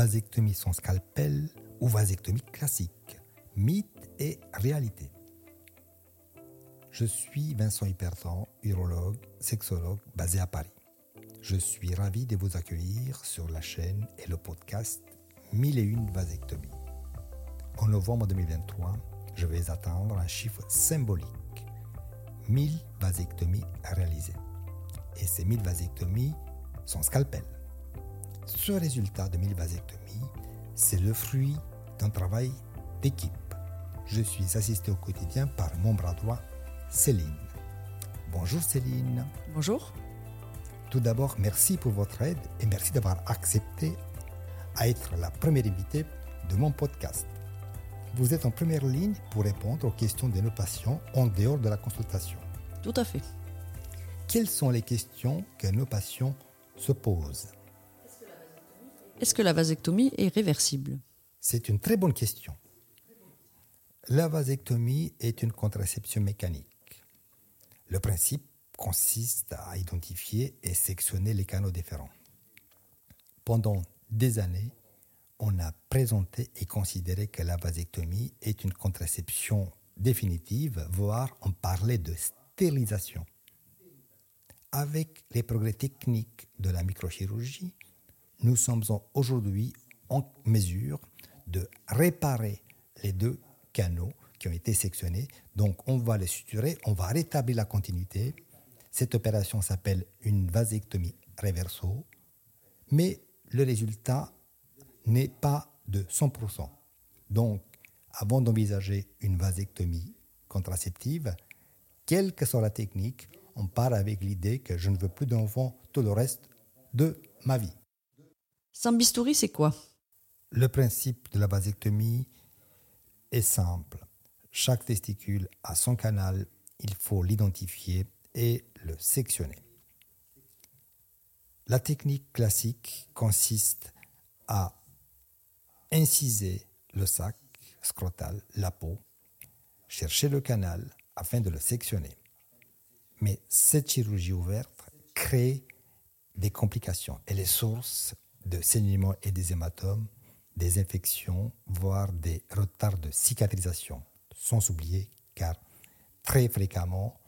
vasectomie sans scalpel ou vasectomie classique, mythe et réalité. Je suis Vincent Hypertan, urologue, sexologue basé à Paris. Je suis ravi de vous accueillir sur la chaîne et le podcast 1001 vasectomies. En novembre 2023, je vais atteindre un chiffre symbolique 1000 vasectomies réalisées. Et ces 1000 vasectomies sont scalpel. Ce résultat de 1000 vasectomies, c'est le fruit d'un travail d'équipe. Je suis assisté au quotidien par mon bras droit, Céline. Bonjour Céline. Bonjour. Tout d'abord, merci pour votre aide et merci d'avoir accepté à être la première invitée de mon podcast. Vous êtes en première ligne pour répondre aux questions de nos patients en dehors de la consultation. Tout à fait. Quelles sont les questions que nos patients se posent? Est-ce que la vasectomie est réversible? C'est une très bonne question. La vasectomie est une contraception mécanique. Le principe consiste à identifier et sectionner les canaux différents. Pendant des années, on a présenté et considéré que la vasectomie est une contraception définitive, voire on parlait de stérilisation. Avec les progrès techniques de la microchirurgie, nous sommes aujourd'hui en mesure de réparer les deux canaux qui ont été sectionnés. Donc on va les suturer, on va rétablir la continuité. Cette opération s'appelle une vasectomie reverso, mais le résultat n'est pas de 100%. Donc, avant d'envisager une vasectomie contraceptive, quelle que soit la technique, on part avec l'idée que je ne veux plus d'enfants tout le reste de ma vie. Sans c'est quoi? Le principe de la vasectomie est simple. Chaque testicule a son canal, il faut l'identifier et le sectionner. La technique classique consiste à inciser le sac scrotal, la peau, chercher le canal afin de le sectionner. Mais cette chirurgie ouverte crée des complications. Elle est source de saignements et des hématomes, des infections, voire des retards de cicatrisation. Sans oublier, car très fréquemment,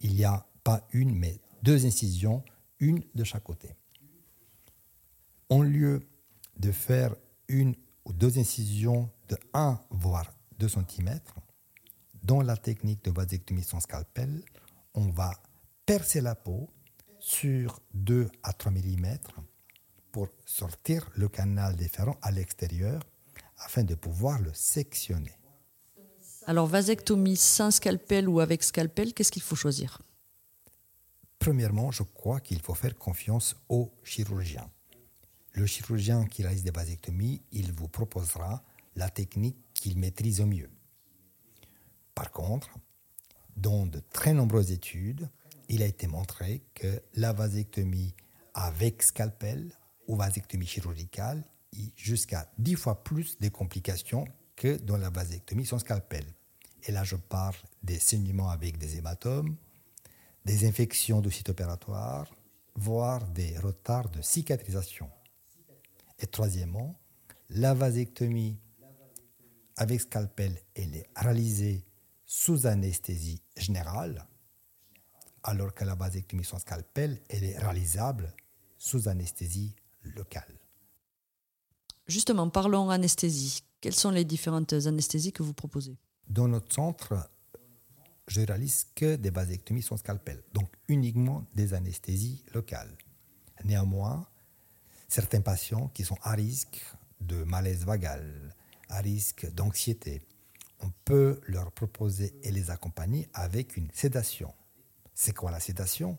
il n'y a pas une, mais deux incisions, une de chaque côté. Au lieu de faire une ou deux incisions de 1 voire 2 cm, dans la technique de vasectomie sans scalpel, on va percer la peau sur 2 à 3 mm pour sortir le canal déférent à l'extérieur afin de pouvoir le sectionner. Alors, vasectomie sans scalpel ou avec scalpel, qu'est-ce qu'il faut choisir? Premièrement, je crois qu'il faut faire confiance au chirurgien. Le chirurgien qui réalise des vasectomies, il vous proposera la technique qu'il maîtrise au mieux. Par contre, dans de très nombreuses études, il a été montré que la vasectomie avec scalpel ou vasectomie chirurgicale a jusqu'à 10 fois plus de complications que dans la vasectomie sans scalpel. Et là, je parle des saignements avec des hématomes, des infections du site opératoire, voire des retards de cicatrisation. Et troisièmement, la vasectomie avec scalpel, elle est réalisée sous anesthésie générale, alors que la vasectomie sans scalpel, elle est réalisable sous anesthésie locale. Justement, parlons anesthésie. Quelles sont les différentes anesthésies que vous proposez? Dans notre centre, je réalise que des vasectomies sans scalpel, donc uniquement des anesthésies locales. Néanmoins, certains patients qui sont à risque de malaise vagal, à risque d'anxiété, on peut leur proposer et les accompagner avec une sédation. C'est quoi la sédation?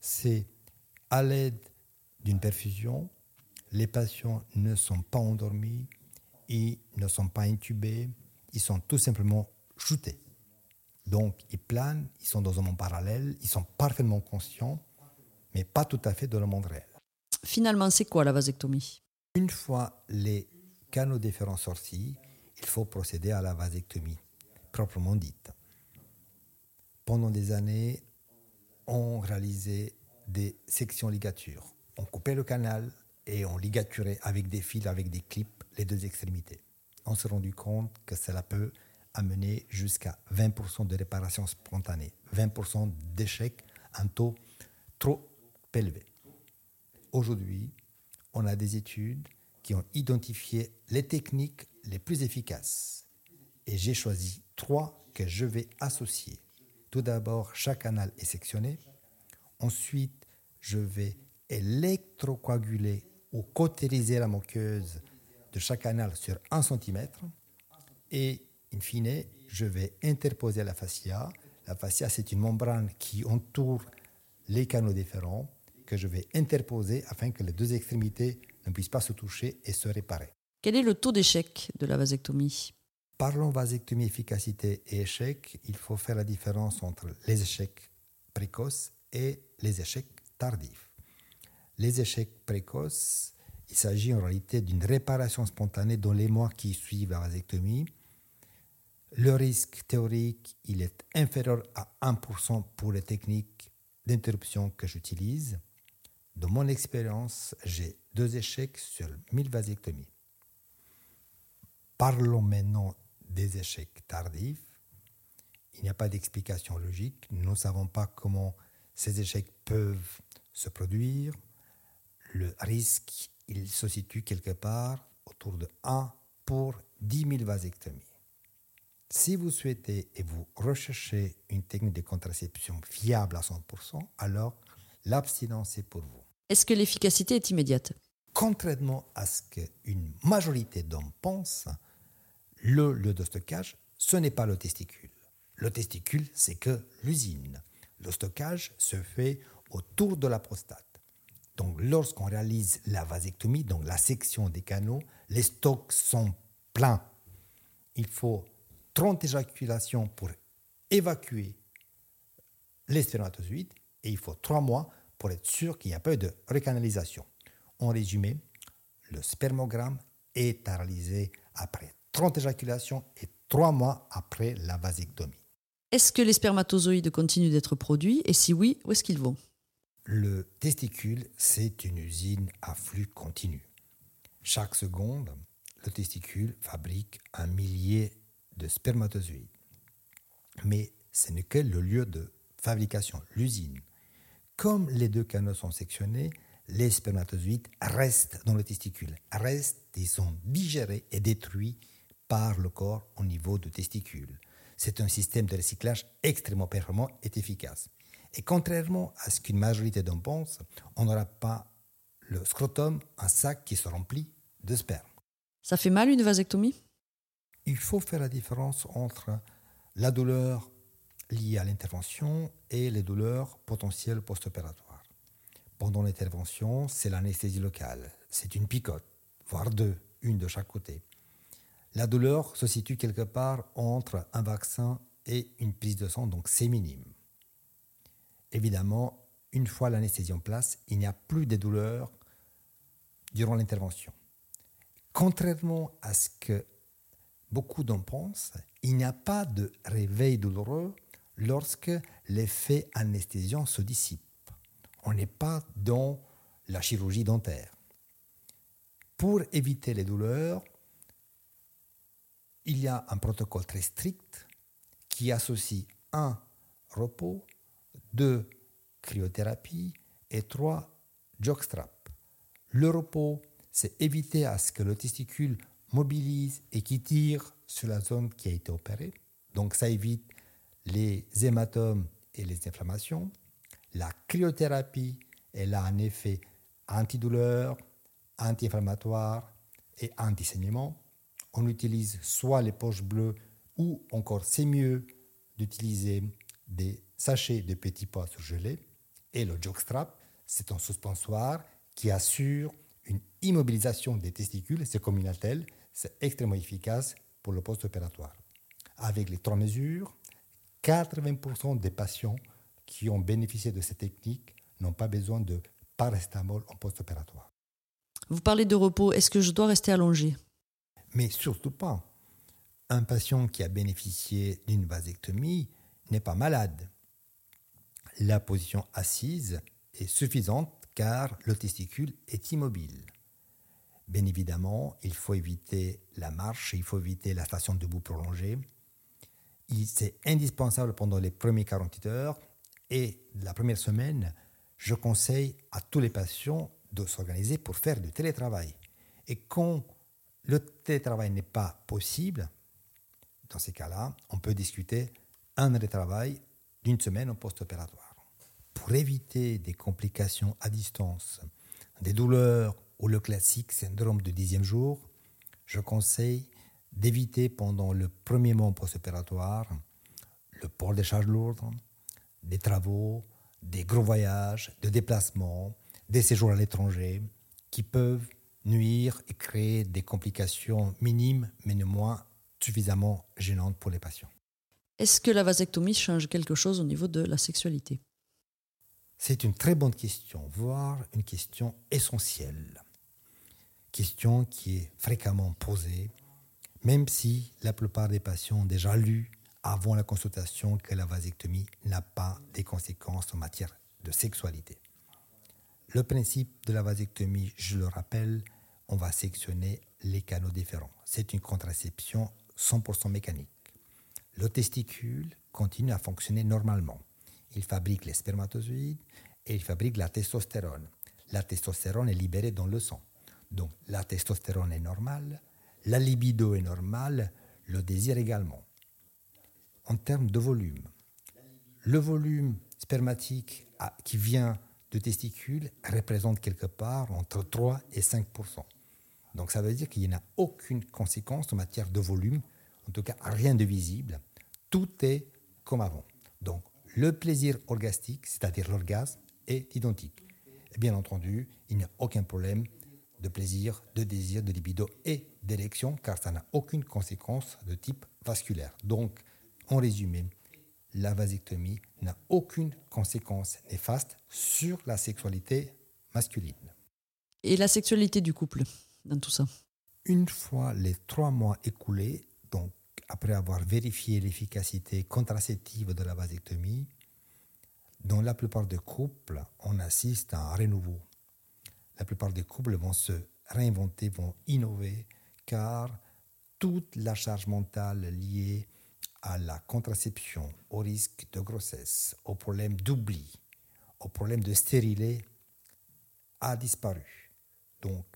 C'est à l'aide d'une perfusion, les patients ne sont pas endormis, ils ne sont pas intubés, ils sont tout simplement shootés. Donc ils planent, ils sont dans un monde parallèle, ils sont parfaitement conscients, mais pas tout à fait dans le monde réel. Finalement, c'est quoi la vasectomie? Une fois les canaux différents sortis, il faut procéder à la vasectomie, proprement dite. Pendant des années, on réalisait des sections ligatures. On coupait le canal et on ligaturait avec des fils, avec des clips, les deux extrémités. On s'est rendu compte que cela peut amener jusqu'à 20% de réparation spontanée, 20% d'échec, un taux trop élevé. Aujourd'hui, on a des études qui ont identifié les techniques les plus efficaces. Et j'ai choisi trois que je vais associer. Tout d'abord, chaque canal est sectionné. Ensuite, je vais électrocoaguler ou cautériser la muqueuse de chaque canal sur 1 cm. Et, in fine, je vais interposer la fascia. La fascia, c'est une membrane qui entoure les canaux différents que je vais interposer afin que les deux extrémités ne puissent pas se toucher et se réparer. Quel est le taux d'échec de la vasectomie? Parlons vasectomie, efficacité et échec. Il faut faire la différence entre les échecs précoces et les échecs tardifs. Les échecs précoces, il s'agit en réalité d'une réparation spontanée dans les mois qui suivent la vasectomie. Le risque théorique, il est inférieur à 1% pour les techniques d'interruption que j'utilise. De mon expérience, j'ai deux échecs sur 1000 vasectomies. Parlons maintenant des échecs tardifs. Il n'y a pas d'explication logique. Nous ne savons pas comment ces échecs peuvent se produire. Le risque, il se situe quelque part autour de 1 pour 10 000 vasectomies. Si vous souhaitez et vous recherchez une technique de contraception fiable à 100%, alors l'abstinence est pour vous. Est-ce que l'efficacité est immédiate? Contrairement à ce qu'une majorité d'hommes pensent, le lieu de stockage, ce n'est pas le testicule. Le testicule, c'est que l'usine. Le stockage se fait autour de la prostate. Donc lorsqu'on réalise la vasectomie, donc la section des canaux, les stocks sont pleins. Il faut 30 éjaculations pour évacuer les spermatozoïdes et il faut 3 mois pour être sûr qu'il n'y a pas de recanalisation. En résumé, le spermogramme est réalisé après 30 éjaculations et 3 mois après la vasectomie. Est-ce que les spermatozoïdes continuent d'être produits et si oui, où est-ce qu'ils vont? Le testicule, c'est une usine à flux continu. Chaque seconde, le testicule fabrique un millier de spermatozoïdes. Mais ce n'est que le lieu de fabrication, l'usine. Comme les deux canaux sont sectionnés, les spermatozoïdes restent dans le testicule, restent et sont digérés et détruits par le corps au niveau du testicule. C'est un système de recyclage extrêmement performant et efficace. Et contrairement à ce qu'une majorité d'hommes pensent, on n'aura pas le scrotum, un sac qui se remplit de sperme. Ça fait mal une vasectomie? Il faut faire la différence entre la douleur liée à l'intervention et les douleurs potentielles post-opératoires. Pendant l'intervention, c'est l'anesthésie locale. C'est une picote, voire deux, une de chaque côté. La douleur se situe quelque part entre un vaccin et une prise de sang, donc c'est minime. Évidemment, une fois l'anesthésie en place, il n'y a plus de douleur durant l'intervention. Contrairement à ce que beaucoup d'en pensent, il n'y a pas de réveil douloureux lorsque l'effet anesthésiant se dissipe. On n'est pas dans la chirurgie dentaire. Pour éviter les douleurs, il y a un protocole très strict qui associe un repos, deux cryothérapie et trois jockstrap. Le repos, c'est éviter à ce que le testicule mobilise et qui tire sur la zone qui a été opérée. Donc ça évite les hématomes et les inflammations. La cryothérapie, elle a un effet antidouleur, anti-inflammatoire et anti-saignement on utilise soit les poches bleues ou encore c'est mieux d'utiliser des sachets de petits pois surgelés. Et le jockstrap, c'est un suspensoire qui assure une immobilisation des testicules, c'est comme une attelle, c'est extrêmement efficace pour le post-opératoire. Avec les trois mesures, 80% des patients qui ont bénéficié de cette technique n'ont pas besoin de paracétamol en post-opératoire. Vous parlez de repos, est-ce que je dois rester allongé? Mais surtout pas. Un patient qui a bénéficié d'une vasectomie n'est pas malade. La position assise est suffisante car le testicule est immobile. Bien évidemment, il faut éviter la marche, il faut éviter la station debout prolongée. C'est indispensable pendant les premières 48 heures et la première semaine, je conseille à tous les patients de s'organiser pour faire du télétravail. Et quand le télétravail n'est pas possible, dans ces cas-là, on peut discuter un télétravail d'une semaine en post-opératoire. Pour éviter des complications à distance, des douleurs ou le classique syndrome de dixième jour, je conseille d'éviter pendant le premier mois post-opératoire le port des charges lourdes, des travaux, des gros voyages, des déplacements, des séjours à l'étranger qui peuvent nuire et créer des complications minimes mais néanmoins suffisamment gênantes pour les patients. Est-ce que la vasectomie change quelque chose au niveau de la sexualité? C'est une très bonne question, voire une question essentielle question qui est fréquemment posée, même si la plupart des patients ont déjà lu avant la consultation que la vasectomie n'a pas des conséquences en matière de sexualité. Le principe de la vasectomie, je le rappelle, on va sectionner les canaux différents. C'est une contraception 100% mécanique. Le testicule continue à fonctionner normalement. Il fabrique les spermatozoïdes et il fabrique la testostérone. La testostérone est libérée dans le sang. Donc la testostérone est normale, la libido est normale, le désir également. En termes de volume, le volume spermatique qui vient de testicules représente quelque part entre 3 et 5% Donc ça veut dire qu'il n'y a aucune conséquence en matière de volume, en tout cas rien de visible. Tout est comme avant. Donc le plaisir orgastique, c'est-à-dire l'orgasme, est identique. Et bien entendu, il n'y a aucun problème de plaisir, de désir, de libido et d'érection, car ça n'a aucune conséquence de type vasculaire. Donc, en résumé, la vasectomie n'a aucune conséquence néfaste sur la sexualité masculine. Et la sexualité du couple dans tout ça? Une fois les trois mois écoulés, donc après avoir vérifié l'efficacité contraceptive de la vasectomie, dans la plupart des couples, on assiste à un renouveau la plupart des couples vont se réinventer, vont innover, car toute la charge mentale liée à la contraception, au risque de grossesse, au problème d'oubli, au problème de stérilité a disparu. Donc,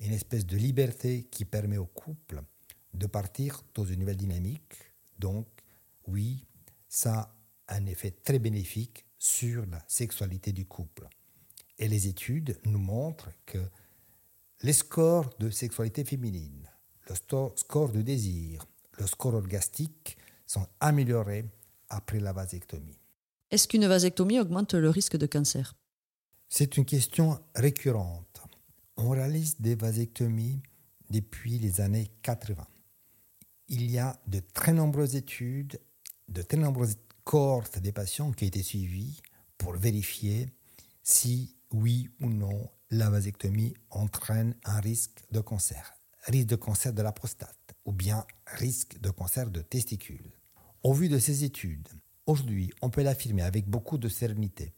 une espèce de liberté qui permet au couple de partir dans une nouvelle dynamique. Donc, oui, ça a un effet très bénéfique sur la sexualité du couple. Et les études nous montrent que les scores de sexualité féminine, le score de désir, le score orgastique sont améliorés après la vasectomie. Est-ce qu'une vasectomie augmente le risque de cancer? C'est une question récurrente. On réalise des vasectomies depuis les années 80. Il y a de très nombreuses études, de très nombreuses cohortes des patients qui ont été suivis pour vérifier si oui ou non la vasectomie entraîne un risque de cancer, risque de cancer de la prostate ou bien risque de cancer de testicule. Au vu de ces études, aujourd'hui, on peut l'affirmer avec beaucoup de sérénité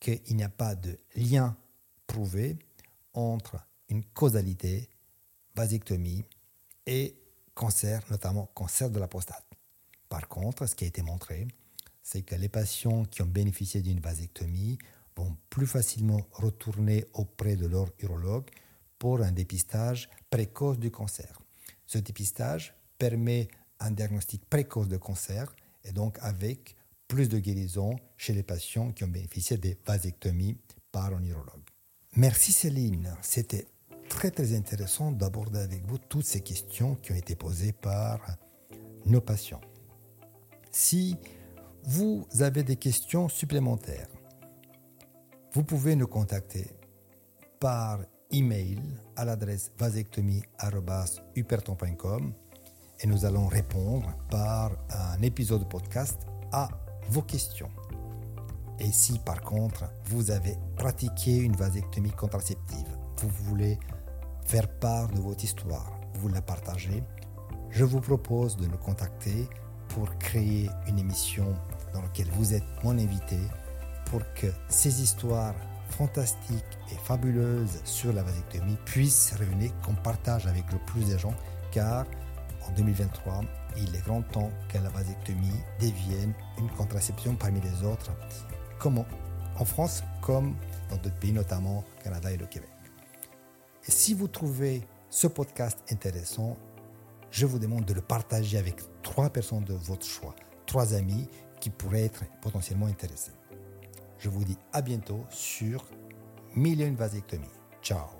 qu'il n'y a pas de lien prouvé entre une causalité, vasectomie et cancer, notamment cancer de la prostate. Par contre, ce qui a été montré, c'est que les patients qui ont bénéficié d'une vasectomie vont plus facilement retourner auprès de leur urologue pour un dépistage précoce du cancer. Ce dépistage permet un diagnostic précoce de cancer et donc avec plus de guérison chez les patients qui ont bénéficié des vasectomies par un urologue. Merci Céline, c'était très très intéressant d'aborder avec vous toutes ces questions qui ont été posées par nos patients. Si vous avez des questions supplémentaires, vous pouvez nous contacter par email à l'adresse vasectomie.com et nous allons répondre par un épisode de podcast à vos questions. Et si par contre vous avez pratiqué une vasectomie contraceptive, vous voulez faire part de votre histoire, vous la partagez, je vous propose de nous contacter pour créer une émission dans laquelle vous êtes mon invité pour que ces histoires fantastiques et fabuleuses sur la vasectomie puissent revenir, qu'on partage avec le plus de gens, car en 2023, il est grand temps que la vasectomie devienne une contraception parmi les autres, comme en France comme dans d'autres pays, notamment Canada et le Québec. Et si vous trouvez ce podcast intéressant, je vous demande de le partager avec trois personnes de votre choix, trois amis qui pourraient être potentiellement intéressés. Je vous dis à bientôt sur Million Vasectomie. Ciao